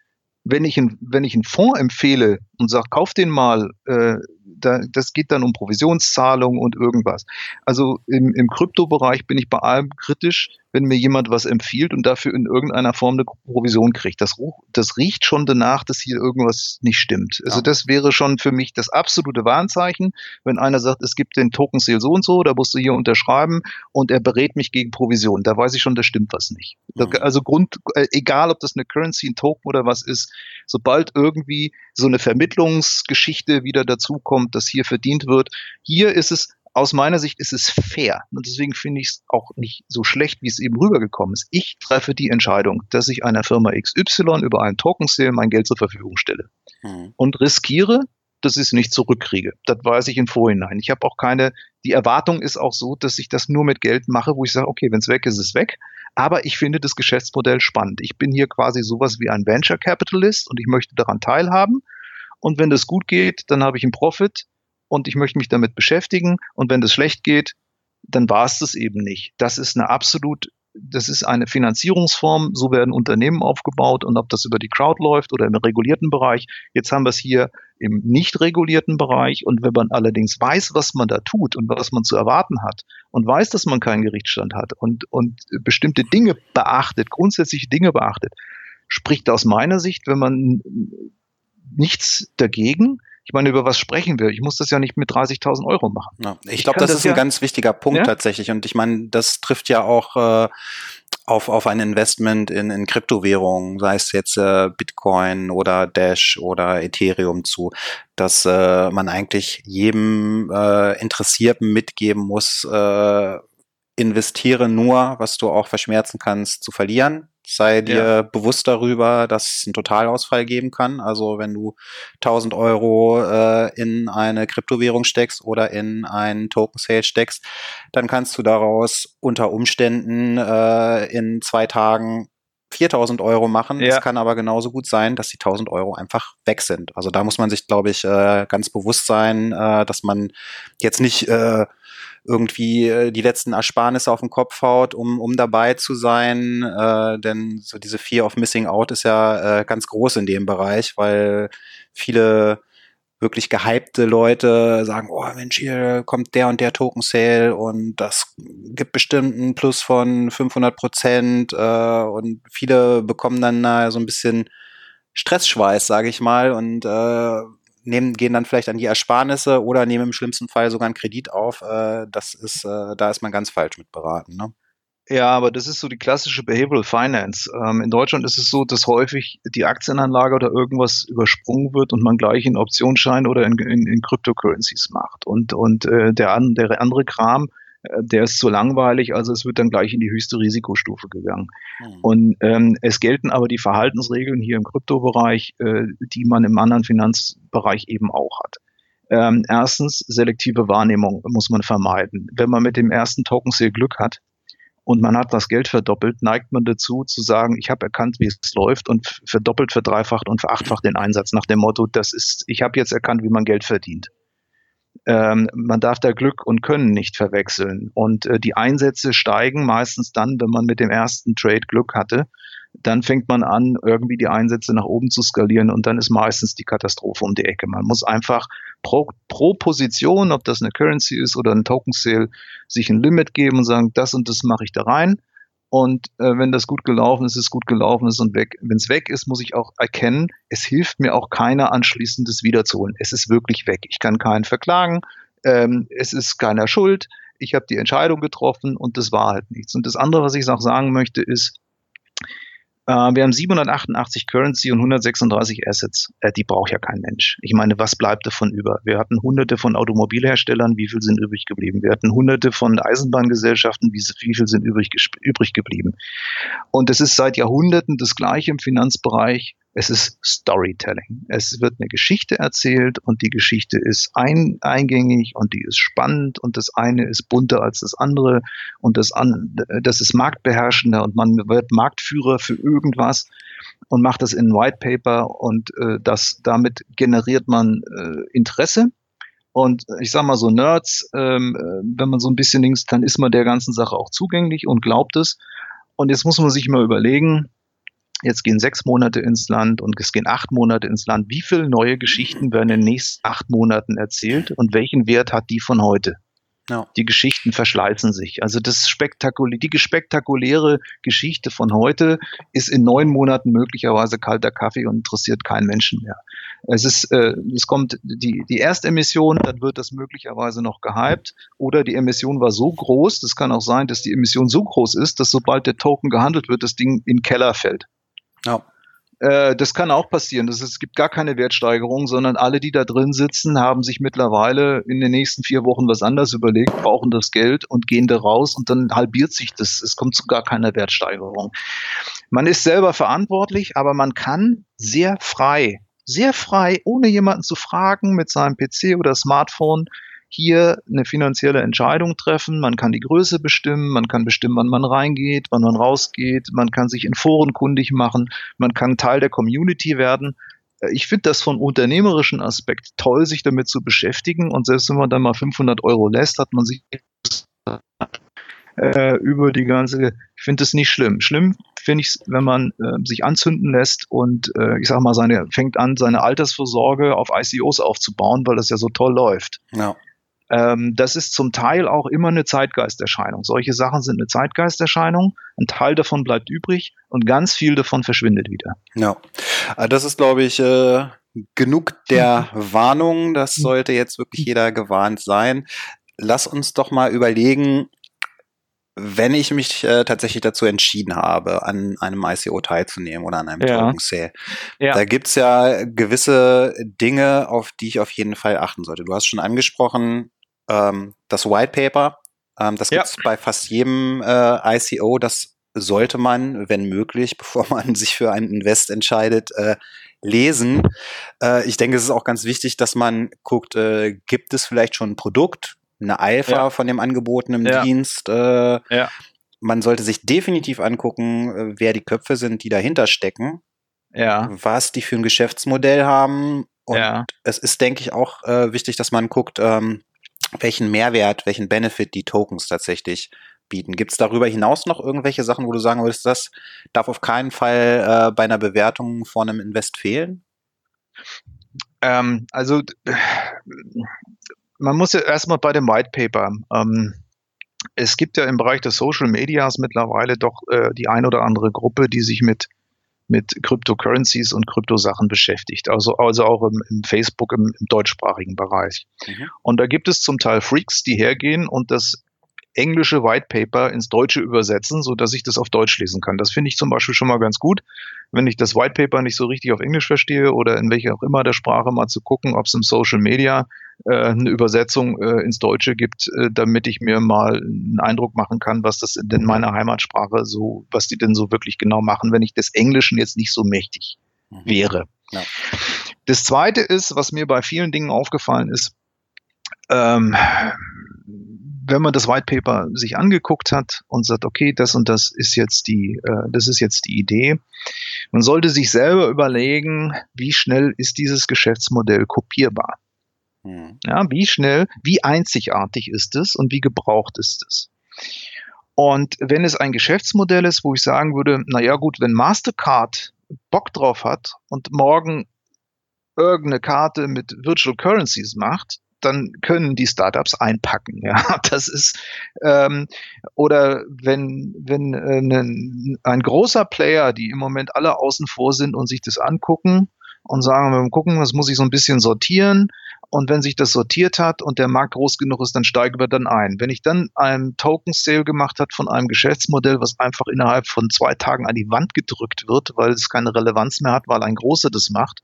Wenn ich, ein, wenn ich einen Fonds empfehle und sage, kauf den mal, äh, da, das geht dann um Provisionszahlungen und irgendwas. Also im, im Kryptobereich bin ich bei allem kritisch, wenn mir jemand was empfiehlt und dafür in irgendeiner Form eine Provision kriegt. Das, das riecht schon danach, dass hier irgendwas nicht stimmt. Also ja. das wäre schon für mich das absolute Warnzeichen, wenn einer sagt, es gibt den Token Sale so und so, da musst du hier unterschreiben und er berät mich gegen Provision. Da weiß ich schon, da stimmt was nicht. Mhm. Also Grund, äh, egal ob das eine Currency, ein Token oder was ist, sobald irgendwie so eine Vermittlungsgeschichte wieder dazukommt, dass hier verdient wird, hier ist es aus meiner Sicht ist es fair. Und deswegen finde ich es auch nicht so schlecht, wie es eben rübergekommen ist. Ich treffe die Entscheidung, dass ich einer Firma XY über einen Token Sale mein Geld zur Verfügung stelle. Mhm. Und riskiere, dass ich es nicht zurückkriege. Das weiß ich im Vorhinein. Ich habe auch keine, die Erwartung ist auch so, dass ich das nur mit Geld mache, wo ich sage, okay, wenn es weg ist, ist es weg. Aber ich finde das Geschäftsmodell spannend. Ich bin hier quasi sowas wie ein Venture Capitalist und ich möchte daran teilhaben. Und wenn das gut geht, dann habe ich einen Profit und ich möchte mich damit beschäftigen. Und wenn das schlecht geht, dann war es das eben nicht. Das ist eine absolut das ist eine Finanzierungsform, so werden Unternehmen aufgebaut und ob das über die Crowd läuft oder im regulierten Bereich. Jetzt haben wir es hier im nicht regulierten Bereich und wenn man allerdings weiß, was man da tut und was man zu erwarten hat und weiß, dass man keinen Gerichtsstand hat und, und bestimmte Dinge beachtet, grundsätzliche Dinge beachtet, spricht aus meiner Sicht, wenn man nichts dagegen, ich meine, über was sprechen wir? Ich muss das ja nicht mit 30.000 Euro machen. Ja, ich, ich glaube, das, das, ist ein ja ganz wichtiger Punkt ja? tatsächlich. Und ich meine, das trifft ja auch äh, auf, auf ein Investment in, in Kryptowährungen, sei es jetzt äh, Bitcoin oder Dash oder Ethereum zu, dass äh, man eigentlich jedem äh, Interessierten mitgeben muss, äh, investiere nur, was du auch verschmerzen kannst, zu verlieren sei dir ja. bewusst darüber, dass es einen Totalausfall geben kann. Also wenn du 1000 Euro äh, in eine Kryptowährung steckst oder in einen Token Sale steckst, dann kannst du daraus unter Umständen äh, in zwei Tagen 4000 Euro machen. Es kann aber genauso gut sein, dass die 1000 Euro einfach weg sind. Also da muss man sich, glaube ich, äh, ganz bewusst sein, äh, dass man jetzt nicht äh, irgendwie äh, die letzten Ersparnisse auf den Kopf haut, um, um dabei zu sein. Äh, denn so diese Fear of Missing Out ist ja äh, ganz groß in dem Bereich, weil viele wirklich gehypte Leute sagen, oh Mensch, hier kommt der und der Token Sale und das gibt bestimmt einen Plus von 500 Prozent äh, und viele bekommen dann äh, so ein bisschen Stressschweiß, sage ich mal, und äh, nehmen, gehen dann vielleicht an die Ersparnisse oder nehmen im schlimmsten Fall sogar einen Kredit auf. Äh, das ist, äh, da ist man ganz falsch mit beraten. Ne? Ja, aber das ist so die klassische Behavioral Finance. Ähm, in Deutschland ist es so, dass häufig die Aktienanlage oder irgendwas übersprungen wird und man gleich in Optionsschein oder in, in, in Cryptocurrencies macht. Und, und äh, der, der andere Kram der ist zu langweilig, also es wird dann gleich in die höchste Risikostufe gegangen. Mhm. Und ähm, es gelten aber die Verhaltensregeln hier im Kryptobereich, äh, die man im anderen Finanzbereich eben auch hat. Ähm, erstens, selektive Wahrnehmung muss man vermeiden. Wenn man mit dem ersten Token sehr Glück hat und man hat das Geld verdoppelt, neigt man dazu zu sagen, ich habe erkannt, wie es läuft und verdoppelt, verdreifacht und verachtfacht den Einsatz nach dem Motto, das ist, ich habe jetzt erkannt, wie man Geld verdient. Ähm, man darf da Glück und Können nicht verwechseln. Und äh, die Einsätze steigen meistens dann, wenn man mit dem ersten Trade Glück hatte. Dann fängt man an, irgendwie die Einsätze nach oben zu skalieren und dann ist meistens die Katastrophe um die Ecke. Man muss einfach pro, pro Position, ob das eine Currency ist oder ein Token Sale, sich ein Limit geben und sagen, das und das mache ich da rein und äh, wenn das gut gelaufen ist, ist gut gelaufen ist und weg. Wenn es weg ist, muss ich auch erkennen, es hilft mir auch keiner anschließend, das wiederzuholen. Es ist wirklich weg. Ich kann keinen verklagen. Ähm, es ist keiner schuld. Ich habe die Entscheidung getroffen und das war halt nichts. Und das andere, was ich noch sagen möchte, ist, äh, wir haben 788 Currency und 136 Assets. Äh, die braucht ja kein Mensch. Ich meine, was bleibt davon über? Wir hatten hunderte von Automobilherstellern, wie viel sind übrig geblieben? Wir hatten hunderte von Eisenbahngesellschaften, wie, wie viel sind übrig, übrig geblieben? Und es ist seit Jahrhunderten das Gleiche im Finanzbereich. Es ist Storytelling. Es wird eine Geschichte erzählt und die Geschichte ist ein, eingängig und die ist spannend und das eine ist bunter als das andere und das, an, das ist marktbeherrschender und man wird Marktführer für irgendwas und macht das in White Paper und äh, das, damit generiert man äh, Interesse. Und ich sag mal so Nerds, ähm, äh, wenn man so ein bisschen links, dann ist man der ganzen Sache auch zugänglich und glaubt es. Und jetzt muss man sich mal überlegen, Jetzt gehen sechs Monate ins Land und es gehen acht Monate ins Land. Wie viele neue Geschichten werden in den nächsten acht Monaten erzählt und welchen Wert hat die von heute? Ja. Die Geschichten verschleißen sich. Also das spektakulä die spektakuläre Geschichte von heute ist in neun Monaten möglicherweise kalter Kaffee und interessiert keinen Menschen mehr. Es ist, äh, es kommt die, die Erstemission, dann wird das möglicherweise noch gehypt oder die Emission war so groß, das kann auch sein, dass die Emission so groß ist, dass sobald der Token gehandelt wird, das Ding in den Keller fällt. Ja. Äh, das kann auch passieren. Das ist, es gibt gar keine Wertsteigerung, sondern alle, die da drin sitzen, haben sich mittlerweile in den nächsten vier Wochen was anderes überlegt, brauchen das Geld und gehen da raus und dann halbiert sich das. Es kommt zu gar keiner Wertsteigerung. Man ist selber verantwortlich, aber man kann sehr frei sehr frei, ohne jemanden zu fragen, mit seinem PC oder Smartphone hier eine finanzielle Entscheidung treffen. Man kann die Größe bestimmen, man kann bestimmen, wann man reingeht, wann man rausgeht, man kann sich in Foren kundig machen, man kann Teil der Community werden. Äh, ich finde das von unternehmerischen Aspekt toll, sich damit zu beschäftigen. Und selbst wenn man dann mal 500 Euro lässt, hat man sich äh, über die ganze, ich finde es nicht schlimm. Schlimm finde ich es, wenn man äh, sich anzünden lässt und äh, ich sag mal, seine, fängt an, seine Altersvorsorge auf ICOs aufzubauen, weil das ja so toll läuft. Ja. Ähm, das ist zum Teil auch immer eine Zeitgeisterscheinung. Solche Sachen sind eine Zeitgeisterscheinung. Ein Teil davon bleibt übrig und ganz viel davon verschwindet wieder. Ja, äh, das ist, glaube ich, äh, genug der Warnung. Das sollte jetzt wirklich jeder gewarnt sein. Lass uns doch mal überlegen, wenn ich mich äh, tatsächlich dazu entschieden habe, an einem ICO teilzunehmen oder an einem ja. Token Sale, ja. da gibt's ja gewisse Dinge, auf die ich auf jeden Fall achten sollte. Du hast schon angesprochen, ähm, das White Paper. Ähm, das gibt's ja. bei fast jedem äh, ICO. Das sollte man, wenn möglich, bevor man sich für ein Invest entscheidet, äh, lesen. Äh, ich denke, es ist auch ganz wichtig, dass man guckt, äh, gibt es vielleicht schon ein Produkt, eine Alpha ja. von dem angebotenen ja. Dienst. Äh, ja. Man sollte sich definitiv angucken, äh, wer die Köpfe sind, die dahinter stecken. Ja. Was die für ein Geschäftsmodell haben. Und es ist, denke ich, auch äh, wichtig, dass man guckt, ähm, welchen Mehrwert, welchen Benefit die Tokens tatsächlich bieten. Gibt es darüber hinaus noch irgendwelche Sachen, wo du sagen würdest, das darf auf keinen Fall äh, bei einer Bewertung vor einem Invest fehlen? Ähm, also man muss ja erstmal bei dem White Paper. Ähm, es gibt ja im Bereich des Social Medias mittlerweile doch äh, die ein oder andere Gruppe, die sich mit mit Cryptocurrencies und Kryptosachen beschäftigt, also, also auch im, im Facebook im, im, deutschsprachigen Bereich. Mhm. Und da gibt es zum Teil Freaks, die hergehen und das englische White Paper ins Deutsche übersetzen, so dass ich das auf Deutsch lesen kann. Das finde ich zum Beispiel schon mal ganz gut, wenn ich das White Paper nicht so richtig auf Englisch verstehe oder in welcher auch immer der Sprache mal zu gucken, ob es im Social Media äh, eine Übersetzung äh, ins Deutsche gibt, äh, damit ich mir mal einen Eindruck machen kann, was das in meiner Heimatsprache so, was die denn so wirklich genau machen, wenn ich des Englischen jetzt nicht so mächtig mhm. wäre. Ja. Das zweite ist, was mir bei vielen Dingen aufgefallen ist, ähm, wenn man das White Paper sich angeguckt hat und sagt, okay, das und das ist jetzt die, äh, das ist jetzt die Idee, man sollte sich selber überlegen, wie schnell ist dieses Geschäftsmodell kopierbar? Mhm. Ja, wie schnell, wie einzigartig ist es und wie gebraucht ist es? Und wenn es ein Geschäftsmodell ist, wo ich sagen würde, na ja, gut, wenn Mastercard Bock drauf hat und morgen irgendeine Karte mit Virtual Currencies macht, dann können die Startups einpacken. Ja, das ist ähm, oder wenn wenn äh, ein großer Player, die im Moment alle außen vor sind und sich das angucken und sagen, wir gucken, das muss ich so ein bisschen sortieren. Und wenn sich das sortiert hat und der Markt groß genug ist, dann steigen wir dann ein. Wenn ich dann einen Token Sale gemacht hat von einem Geschäftsmodell, was einfach innerhalb von zwei Tagen an die Wand gedrückt wird, weil es keine Relevanz mehr hat, weil ein Großer das macht,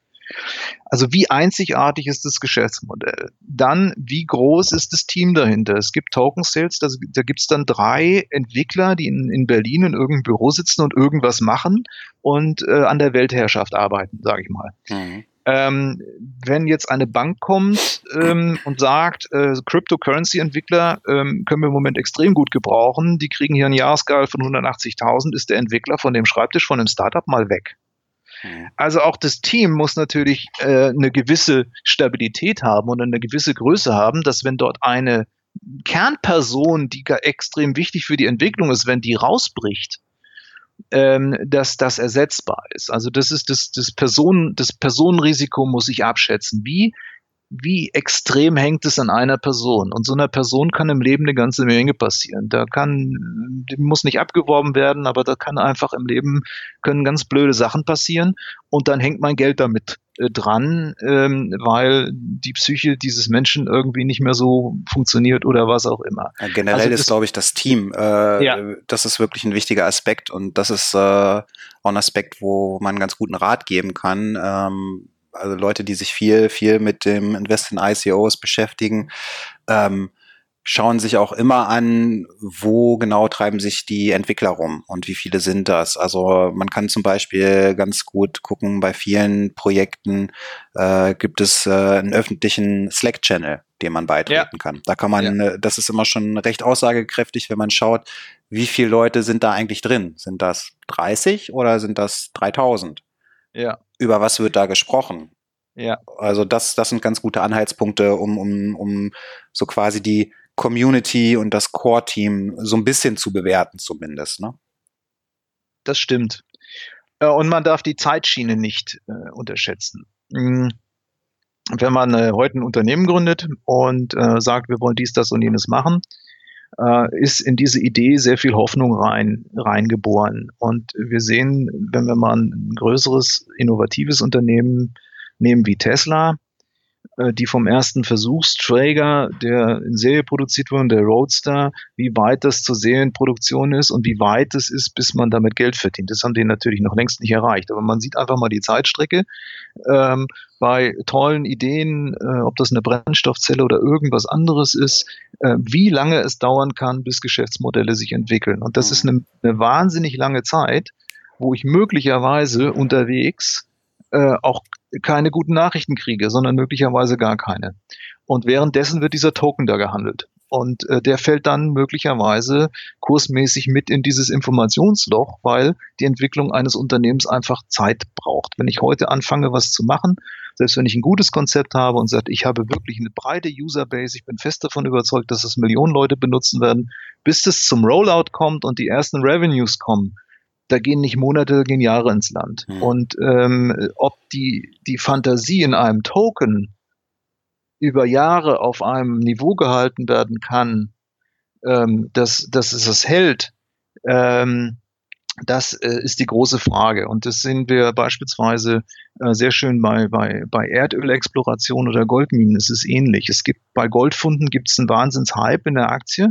also wie einzigartig ist das Geschäftsmodell? Dann, wie groß ist das Team dahinter? Es gibt Token Sales, da, da gibt es dann drei Entwickler, die in, in Berlin in irgendeinem Büro sitzen und irgendwas machen und äh, an der Weltherrschaft arbeiten, sage ich mal. Mhm. Ähm, wenn jetzt eine Bank kommt ähm, und sagt, äh, Cryptocurrency-Entwickler ähm, können wir im Moment extrem gut gebrauchen, die kriegen hier ein Jahresgehalt von 180.000, ist der Entwickler von dem Schreibtisch von dem Startup mal weg. Mhm. Also auch das Team muss natürlich äh, eine gewisse Stabilität haben und eine gewisse Größe haben, dass wenn dort eine Kernperson, die extrem wichtig für die Entwicklung ist, wenn die rausbricht, ähm, dass das ersetzbar ist. Also das ist das, das Personen, das Personenrisiko muss ich abschätzen. Wie wie extrem hängt es an einer Person? Und so einer Person kann im Leben eine ganze Menge passieren. Da kann, die muss nicht abgeworben werden, aber da kann einfach im Leben können ganz blöde Sachen passieren. Und dann hängt mein Geld damit äh, dran, ähm, weil die Psyche dieses Menschen irgendwie nicht mehr so funktioniert oder was auch immer. Ja, generell also ist, glaube ich, das Team. Äh, ja. Das ist wirklich ein wichtiger Aspekt und das ist äh, auch ein Aspekt, wo man ganz guten Rat geben kann. Ähm, also Leute, die sich viel, viel mit dem Invest in ICOs beschäftigen, ähm, schauen sich auch immer an, wo genau treiben sich die Entwickler rum und wie viele sind das. Also man kann zum Beispiel ganz gut gucken, bei vielen Projekten äh, gibt es äh, einen öffentlichen Slack-Channel, dem man beitreten ja. kann. Da kann man, ja. Äh, das ist immer schon recht aussagekräftig, wenn man schaut, wie viele Leute sind da eigentlich drin? Sind das 30 oder sind das 3000? Ja. Über was wird da gesprochen? Ja. Also das, das sind ganz gute Anhaltspunkte, um, um, um so quasi die Community und das Core-Team so ein bisschen zu bewerten zumindest. Ne? Das stimmt. Äh, und man darf die Zeitschiene nicht äh, unterschätzen. Hm. Wenn man äh, heute ein Unternehmen gründet und äh, sagt, wir wollen dies, das und jenes machen, äh, ist in diese Idee sehr viel Hoffnung rein, reingeboren. Und wir sehen, wenn wir mal ein größeres, innovatives Unternehmen nehmen wie Tesla, äh, die vom ersten Versuchsträger, der in Serie produziert wurde, der Roadster, wie weit das zur Serienproduktion ist und wie weit es ist, bis man damit Geld verdient. Das haben die natürlich noch längst nicht erreicht. Aber man sieht einfach mal die Zeitstrecke. Ähm, bei tollen Ideen, äh, ob das eine Brennstoffzelle oder irgendwas anderes ist, äh, wie lange es dauern kann, bis Geschäftsmodelle sich entwickeln. Und das ist mhm. eine, eine wahnsinnig lange Zeit, wo ich möglicherweise unterwegs äh, auch keine guten Nachrichten kriege, sondern möglicherweise gar keine. Und währenddessen wird dieser Token da gehandelt. Und äh, der fällt dann möglicherweise kursmäßig mit in dieses Informationsloch, weil die Entwicklung eines Unternehmens einfach Zeit braucht. Wenn ich heute anfange, was zu machen, selbst wenn ich ein gutes Konzept habe und sage, ich habe wirklich eine breite Userbase, ich bin fest davon überzeugt, dass es Millionen Leute benutzen werden, bis es zum Rollout kommt und die ersten Revenues kommen, da gehen nicht Monate, gehen Jahre ins Land. Mhm. Und ähm, ob die, die Fantasie in einem Token über Jahre auf einem Niveau gehalten werden kann, ähm, dass, dass es das hält, ähm, das äh, ist die große Frage. Und das sehen wir beispielsweise äh, sehr schön bei, bei, bei Erdölexploration oder Goldminen. Es ist ähnlich. Es gibt bei Goldfunden gibt es einen Wahnsinns-Hype in der Aktie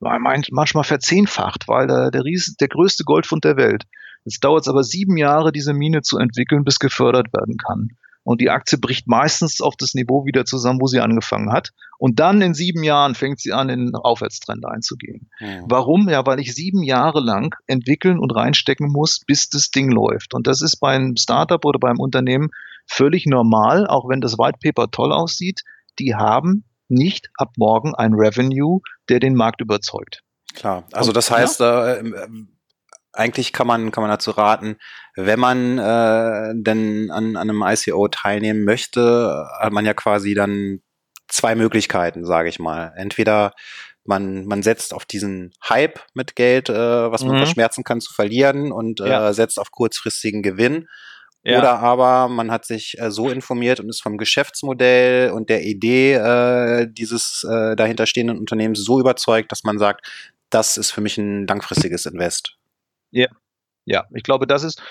manchmal verzehnfacht, weil der, der, Ries, der größte Goldfund der Welt. Jetzt dauert es aber sieben Jahre, diese Mine zu entwickeln, bis gefördert werden kann. Und die Aktie bricht meistens auf das Niveau wieder zusammen, wo sie angefangen hat. Und dann in sieben Jahren fängt sie an, in den Aufwärtstrend einzugehen. Mhm. Warum? Ja, weil ich sieben Jahre lang entwickeln und reinstecken muss, bis das Ding läuft. Und das ist beim Startup oder beim Unternehmen völlig normal, auch wenn das White Paper toll aussieht. Die haben nicht ab morgen ein Revenue, der den Markt überzeugt. Klar, also das heißt, ja? äh, eigentlich kann man, kann man dazu raten, wenn man äh, denn an, an einem ICO teilnehmen möchte, hat man ja quasi dann zwei Möglichkeiten, sage ich mal. Entweder man, man setzt auf diesen Hype mit Geld, äh, was man mhm. verschmerzen kann zu verlieren und äh, ja. setzt auf kurzfristigen Gewinn. Ja. Oder aber man hat sich äh, so informiert und ist vom Geschäftsmodell und der Idee äh, dieses äh, dahinterstehenden Unternehmens so überzeugt, dass man sagt, das ist für mich ein langfristiges Invest. Ja, ja, ich glaube, das ist,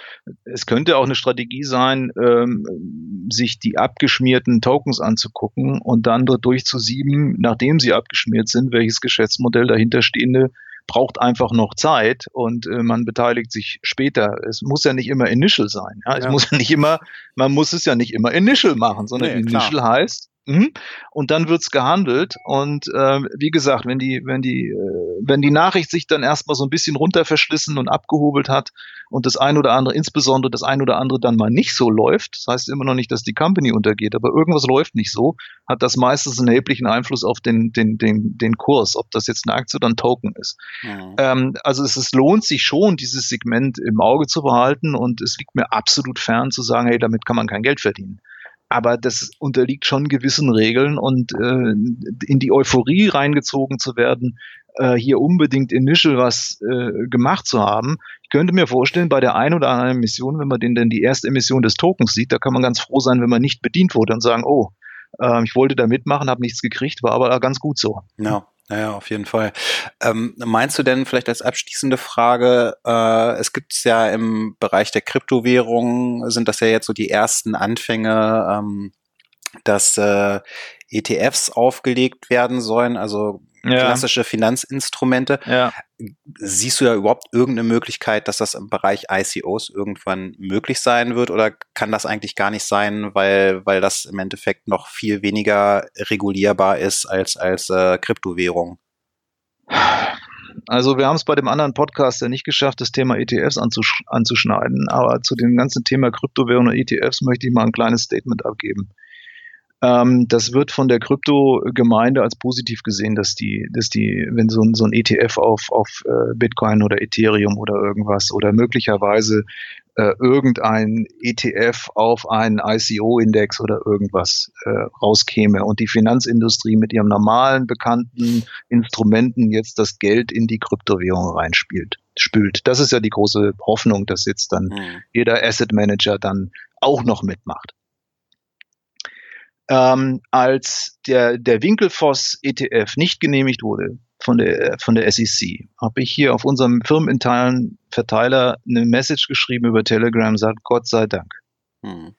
es könnte auch eine Strategie sein, ähm, sich die abgeschmierten Tokens anzugucken und dann dort durchzusieben, nachdem sie abgeschmiert sind, welches Geschäftsmodell dahinterstehende braucht einfach noch Zeit und äh, man beteiligt sich später. Es muss ja nicht immer Initial sein. Ja? Es ja. muss ja nicht immer, man muss es ja nicht immer Initial machen, sondern nee, Initial klar. heißt. Und dann wird's gehandelt. Und äh, wie gesagt, wenn die, wenn die, äh, wenn die Nachricht sich dann erstmal so ein bisschen runter verschlissen und abgehobelt hat und das ein oder andere, insbesondere das ein oder andere dann mal nicht so läuft, das heißt immer noch nicht, dass die Company untergeht, aber irgendwas läuft nicht so, hat das meistens einen erheblichen Einfluss auf den, den, den, den Kurs, ob das jetzt eine Aktie oder ein Token ist. Mhm. Ähm, also es, es lohnt sich schon, dieses Segment im Auge zu behalten und es liegt mir absolut fern zu sagen, hey, damit kann man kein Geld verdienen aber das unterliegt schon gewissen Regeln und äh, in die Euphorie reingezogen zu werden, äh, hier unbedingt initial was äh, gemacht zu haben. Ich könnte mir vorstellen, bei der einen oder anderen Mission, wenn man den denn die erste Emission des Tokens sieht, da kann man ganz froh sein, wenn man nicht bedient wurde und sagen, oh, äh, ich wollte da mitmachen, habe nichts gekriegt, war aber ganz gut so. Ja. Naja, auf jeden Fall. Ähm, meinst du denn vielleicht als abschließende Frage, äh, es gibt es ja im Bereich der Kryptowährungen, sind das ja jetzt so die ersten Anfänge, ähm, dass äh, ETFs aufgelegt werden sollen, also. Klassische Finanzinstrumente. Ja. Siehst du da überhaupt irgendeine Möglichkeit, dass das im Bereich ICOs irgendwann möglich sein wird oder kann das eigentlich gar nicht sein, weil, weil das im Endeffekt noch viel weniger regulierbar ist als, als äh, Kryptowährung? Also wir haben es bei dem anderen Podcast ja nicht geschafft, das Thema ETFs anzusch anzuschneiden, aber zu dem ganzen Thema Kryptowährung und ETFs möchte ich mal ein kleines Statement abgeben. Ähm, das wird von der Krypto-Gemeinde als positiv gesehen, dass die, dass die, wenn so ein, so ein ETF auf, auf äh, Bitcoin oder Ethereum oder irgendwas oder möglicherweise äh, irgendein ETF auf einen ICO-Index oder irgendwas äh, rauskäme und die Finanzindustrie mit ihrem normalen bekannten Instrumenten jetzt das Geld in die Kryptowährung reinspielt, spült. Das ist ja die große Hoffnung, dass jetzt dann mhm. jeder Asset Manager dann auch noch mitmacht ähm, als der, der Winkelfoss ETF nicht genehmigt wurde von der, von der SEC, habe ich hier auf unserem firmeninternen Verteiler eine Message geschrieben über Telegram, sagt Gott sei Dank. Hm.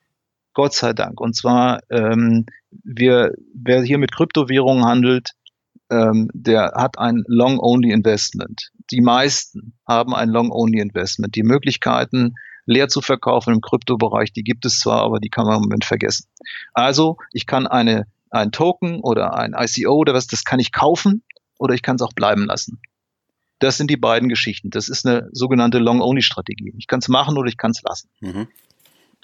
Gott sei Dank. Und zwar, ähm, wir, wer hier mit Kryptowährungen handelt, ähm, der hat ein Long-Only-Investment. Die meisten haben ein Long-Only-Investment. Die Möglichkeiten, leer zu verkaufen im Kryptobereich. Die gibt es zwar, aber die kann man im Moment vergessen. Also ich kann eine, ein Token oder ein ICO oder was, das kann ich kaufen oder ich kann es auch bleiben lassen. Das sind die beiden Geschichten. Das ist eine sogenannte Long-Only-Strategie. Ich kann es machen oder ich kann es lassen. Mhm.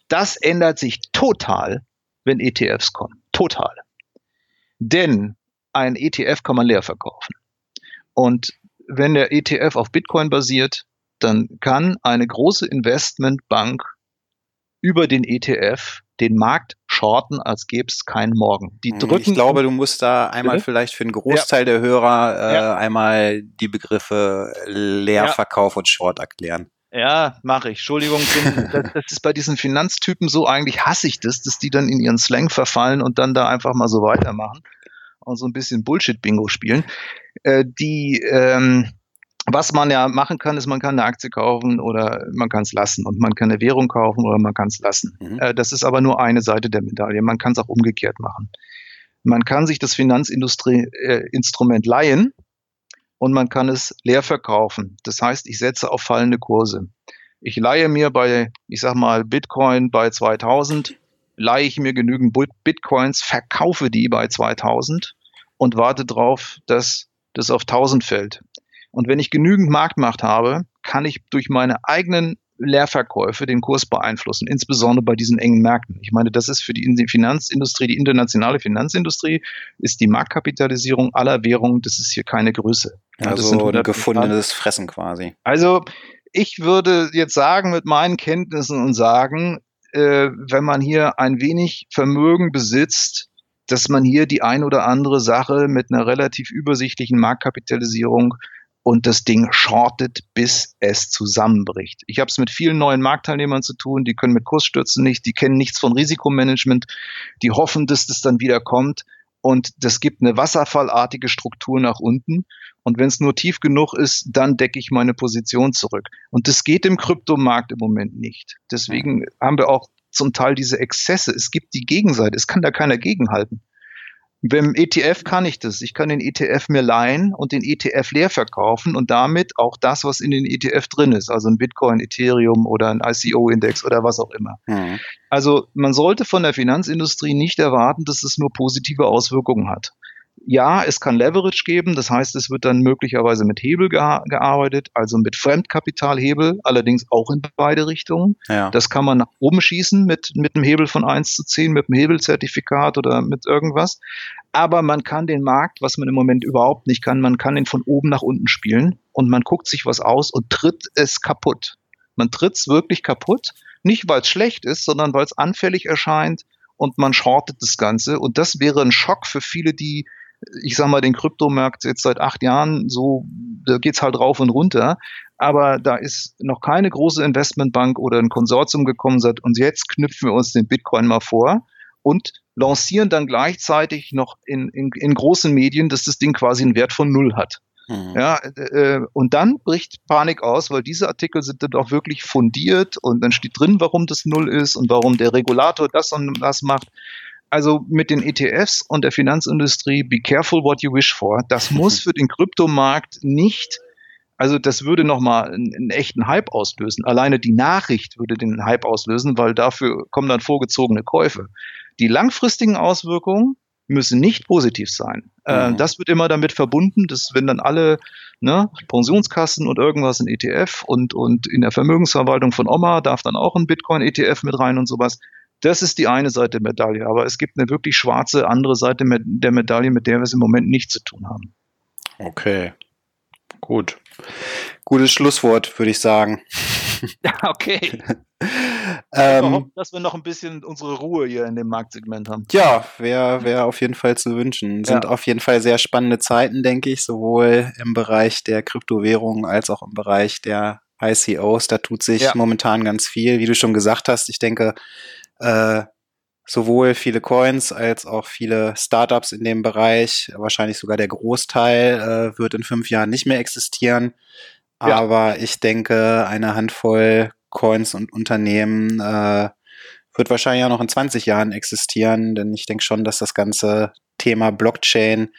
Das ändert sich total, wenn ETFs kommen. Total. Denn ein ETF kann man leer verkaufen. Und wenn der ETF auf Bitcoin basiert, dann kann eine große Investmentbank über den ETF den Markt shorten, als gäbe es keinen Morgen. Die hm, drücken. Ich glaube, du musst da einmal bitte? vielleicht für einen Großteil ja. der Hörer äh, ja. einmal die Begriffe Leerverkauf ja. und Short erklären. Ja, mache ich. Entschuldigung, das, das, ist bei diesen Finanztypen so, eigentlich hasse ich das, dass die dann in ihren Slang verfallen und dann da einfach mal so weitermachen und so ein bisschen Bullshit-Bingo spielen. Äh, die, ähm, was man ja machen kann, ist, man kann eine Aktie kaufen oder man kann es lassen und man kann eine Währung kaufen oder man kann es lassen. Mhm. Äh, das ist aber nur eine Seite der Medaille. Man kann es auch umgekehrt machen. Man kann sich das Finanzinstrument äh, leihen und man kann es leer verkaufen. Das heißt, ich setze auf fallende Kurse. Ich leihe mir bei, ich sag mal, Bitcoin bei 2000, leihe ich mir genügend Bitcoins, verkaufe die bei 2000 und warte drauf, dass das auf 1000 fällt. Und wenn ich genügend Marktmacht habe, kann ich durch meine eigenen Leerverkäufe den Kurs beeinflussen, insbesondere bei diesen engen Märkten. Ich meine, das ist für die Finanzindustrie, die internationale Finanzindustrie, ist die Marktkapitalisierung aller Währungen, das ist hier keine Größe. also ein gefundenes Fressen quasi. Also ich würde jetzt sagen, mit meinen Kenntnissen und sagen, äh, wenn man hier ein wenig Vermögen besitzt, dass man hier die ein oder andere Sache mit einer relativ übersichtlichen Marktkapitalisierung und das Ding shortet, bis es zusammenbricht. Ich habe es mit vielen neuen Marktteilnehmern zu tun, die können mit Kursstürzen nicht, die kennen nichts von Risikomanagement, die hoffen, dass das dann wieder kommt und das gibt eine wasserfallartige Struktur nach unten und wenn es nur tief genug ist, dann decke ich meine Position zurück. Und das geht im Kryptomarkt im Moment nicht. Deswegen haben wir auch zum Teil diese Exzesse. Es gibt die Gegenseite, es kann da keiner gegenhalten. Beim ETF kann ich das. Ich kann den ETF mir leihen und den ETF leer verkaufen und damit auch das, was in den ETF drin ist, also ein Bitcoin, Ethereum oder ein ICO-Index oder was auch immer. Mhm. Also man sollte von der Finanzindustrie nicht erwarten, dass es nur positive Auswirkungen hat ja, es kann Leverage geben, das heißt, es wird dann möglicherweise mit Hebel gearbeitet, also mit Fremdkapitalhebel, allerdings auch in beide Richtungen. Ja. Das kann man nach oben schießen mit, mit einem Hebel von 1 zu 10, mit einem Hebelzertifikat oder mit irgendwas. Aber man kann den Markt, was man im Moment überhaupt nicht kann, man kann ihn von oben nach unten spielen und man guckt sich was aus und tritt es kaputt. Man tritt es wirklich kaputt, nicht weil es schlecht ist, sondern weil es anfällig erscheint und man shortet das Ganze. Und das wäre ein Schock für viele, die ich sag mal, den Kryptomarkt jetzt seit acht Jahren so, da geht's halt rauf und runter. Aber da ist noch keine große Investmentbank oder ein Konsortium gekommen seit und jetzt knüpfen wir uns den Bitcoin mal vor und lancieren dann gleichzeitig noch in, in, in großen Medien, dass das Ding quasi einen Wert von null hat. Mhm. Ja, äh, und dann bricht Panik aus, weil diese Artikel sind dann auch wirklich fundiert und dann steht drin, warum das null ist und warum der Regulator das und das macht. Also mit den ETFs und der Finanzindustrie, be careful what you wish for. Das muss für den Kryptomarkt nicht, also das würde nochmal einen, einen echten Hype auslösen. Alleine die Nachricht würde den Hype auslösen, weil dafür kommen dann vorgezogene Käufe. Die langfristigen Auswirkungen müssen nicht positiv sein. Äh, mhm. das wird immer damit verbunden, dass wenn dann alle ne, Pensionskassen und irgendwas in ETF und, und in der Vermögensverwaltung von Oma darf dann auch ein Bitcoin-ETF mit rein und sowas. Das ist die eine Seite der Medaille. Aber es gibt eine wirklich schwarze andere Seite der Medaille, mit der wir es im Moment nicht zu tun haben. Okay. Gut. Gutes Schlusswort, würde ich sagen. Ja, okay. ähm, hoffen, dass wir noch ein bisschen unsere Ruhe hier in dem Marktsegment haben. Ja, wäre wär auf jeden Fall zu wünschen. Sind ja. auf jeden Fall sehr spannende Zeiten, denke ich, sowohl im Bereich der Kryptowährungen als auch im Bereich der ICOs. Da tut sich ja. momentan ganz viel. Wie du schon gesagt hast, ich denke, äh, sowohl viele Coins als auch viele Startups in dem Bereich, wahrscheinlich sogar der Großteil, äh, wird in fünf Jahren nicht mehr existieren. Ja. Aber ich denke, eine Handvoll Coins und Unternehmen äh, wird wahrscheinlich auch noch in 20 Jahren existieren, denn ich denke schon, dass das ganze Thema Blockchain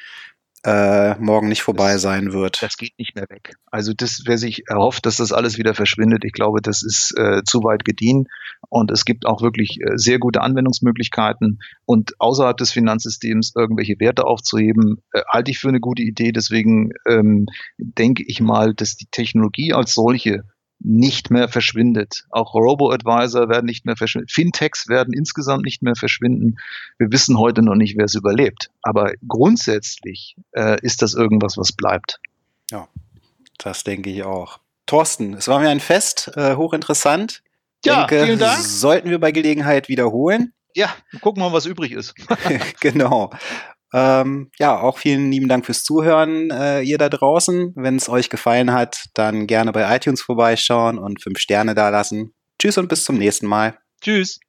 äh, morgen nicht vorbei das, sein wird. Das geht nicht mehr weg. Also das, wer sich erhofft, dass das alles wieder verschwindet, ich glaube, das ist äh, zu weit gediehen. Und es gibt auch wirklich äh, sehr gute Anwendungsmöglichkeiten. Und außerhalb des Finanzsystems irgendwelche Werte aufzuheben, äh, halte ich für eine gute Idee. Deswegen ähm, denke ich mal, dass die Technologie als solche nicht mehr verschwindet. Auch Robo-Advisor werden nicht mehr verschwinden. Fintechs werden insgesamt nicht mehr verschwinden. Wir wissen heute noch nicht, wer es überlebt. Aber grundsätzlich äh, ist das irgendwas, was bleibt. Ja, das denke ich auch. Thorsten, es war mir ein Fest, äh, hochinteressant. Ja, denke, vielen Dank. Sollten wir bei Gelegenheit wiederholen. Ja, gucken wir mal, was übrig ist. genau. Ähm, ja, auch vielen lieben Dank fürs Zuhören, äh, ihr da draußen. Wenn es euch gefallen hat, dann gerne bei iTunes vorbeischauen und fünf Sterne dalassen. Tschüss und bis zum nächsten Mal. Tschüss.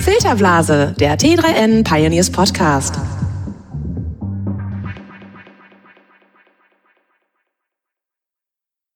Filterblase, der T3N Pioneers Podcast.